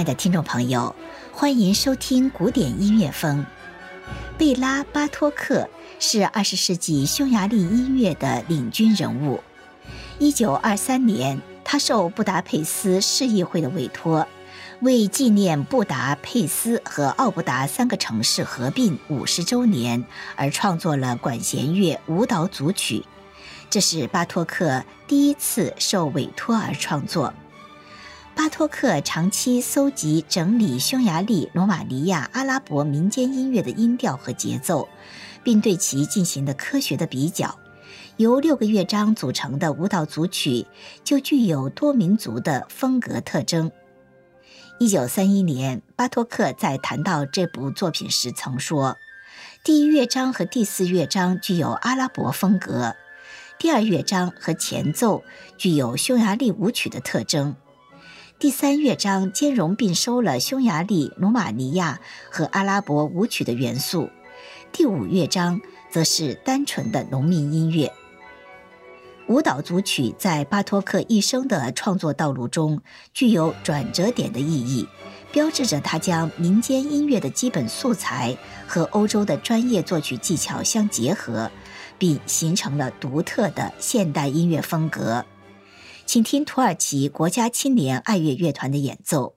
爱的听众朋友，欢迎收听古典音乐风。贝拉·巴托克是二十世纪匈牙利音乐的领军人物。一九二三年，他受布达佩斯市议会的委托，为纪念布达佩斯和奥布达三个城市合并五十周年而创作了管弦乐舞蹈组曲。这是巴托克第一次受委托而创作。巴托克长期搜集整理匈牙利、罗马尼亚、阿拉伯民间音乐的音调和节奏，并对其进行了科学的比较。由六个乐章组成的舞蹈组曲就具有多民族的风格特征。一九三一年，巴托克在谈到这部作品时曾说：“第一乐章和第四乐章具有阿拉伯风格，第二乐章和前奏具有匈牙利舞曲的特征。”第三乐章兼容并收了匈牙利、罗马尼亚和阿拉伯舞曲的元素，第五乐章则是单纯的农民音乐。舞蹈组曲在巴托克一生的创作道路中具有转折点的意义，标志着他将民间音乐的基本素材和欧洲的专业作曲技巧相结合，并形成了独特的现代音乐风格。请听土耳其国家青年爱乐乐团的演奏。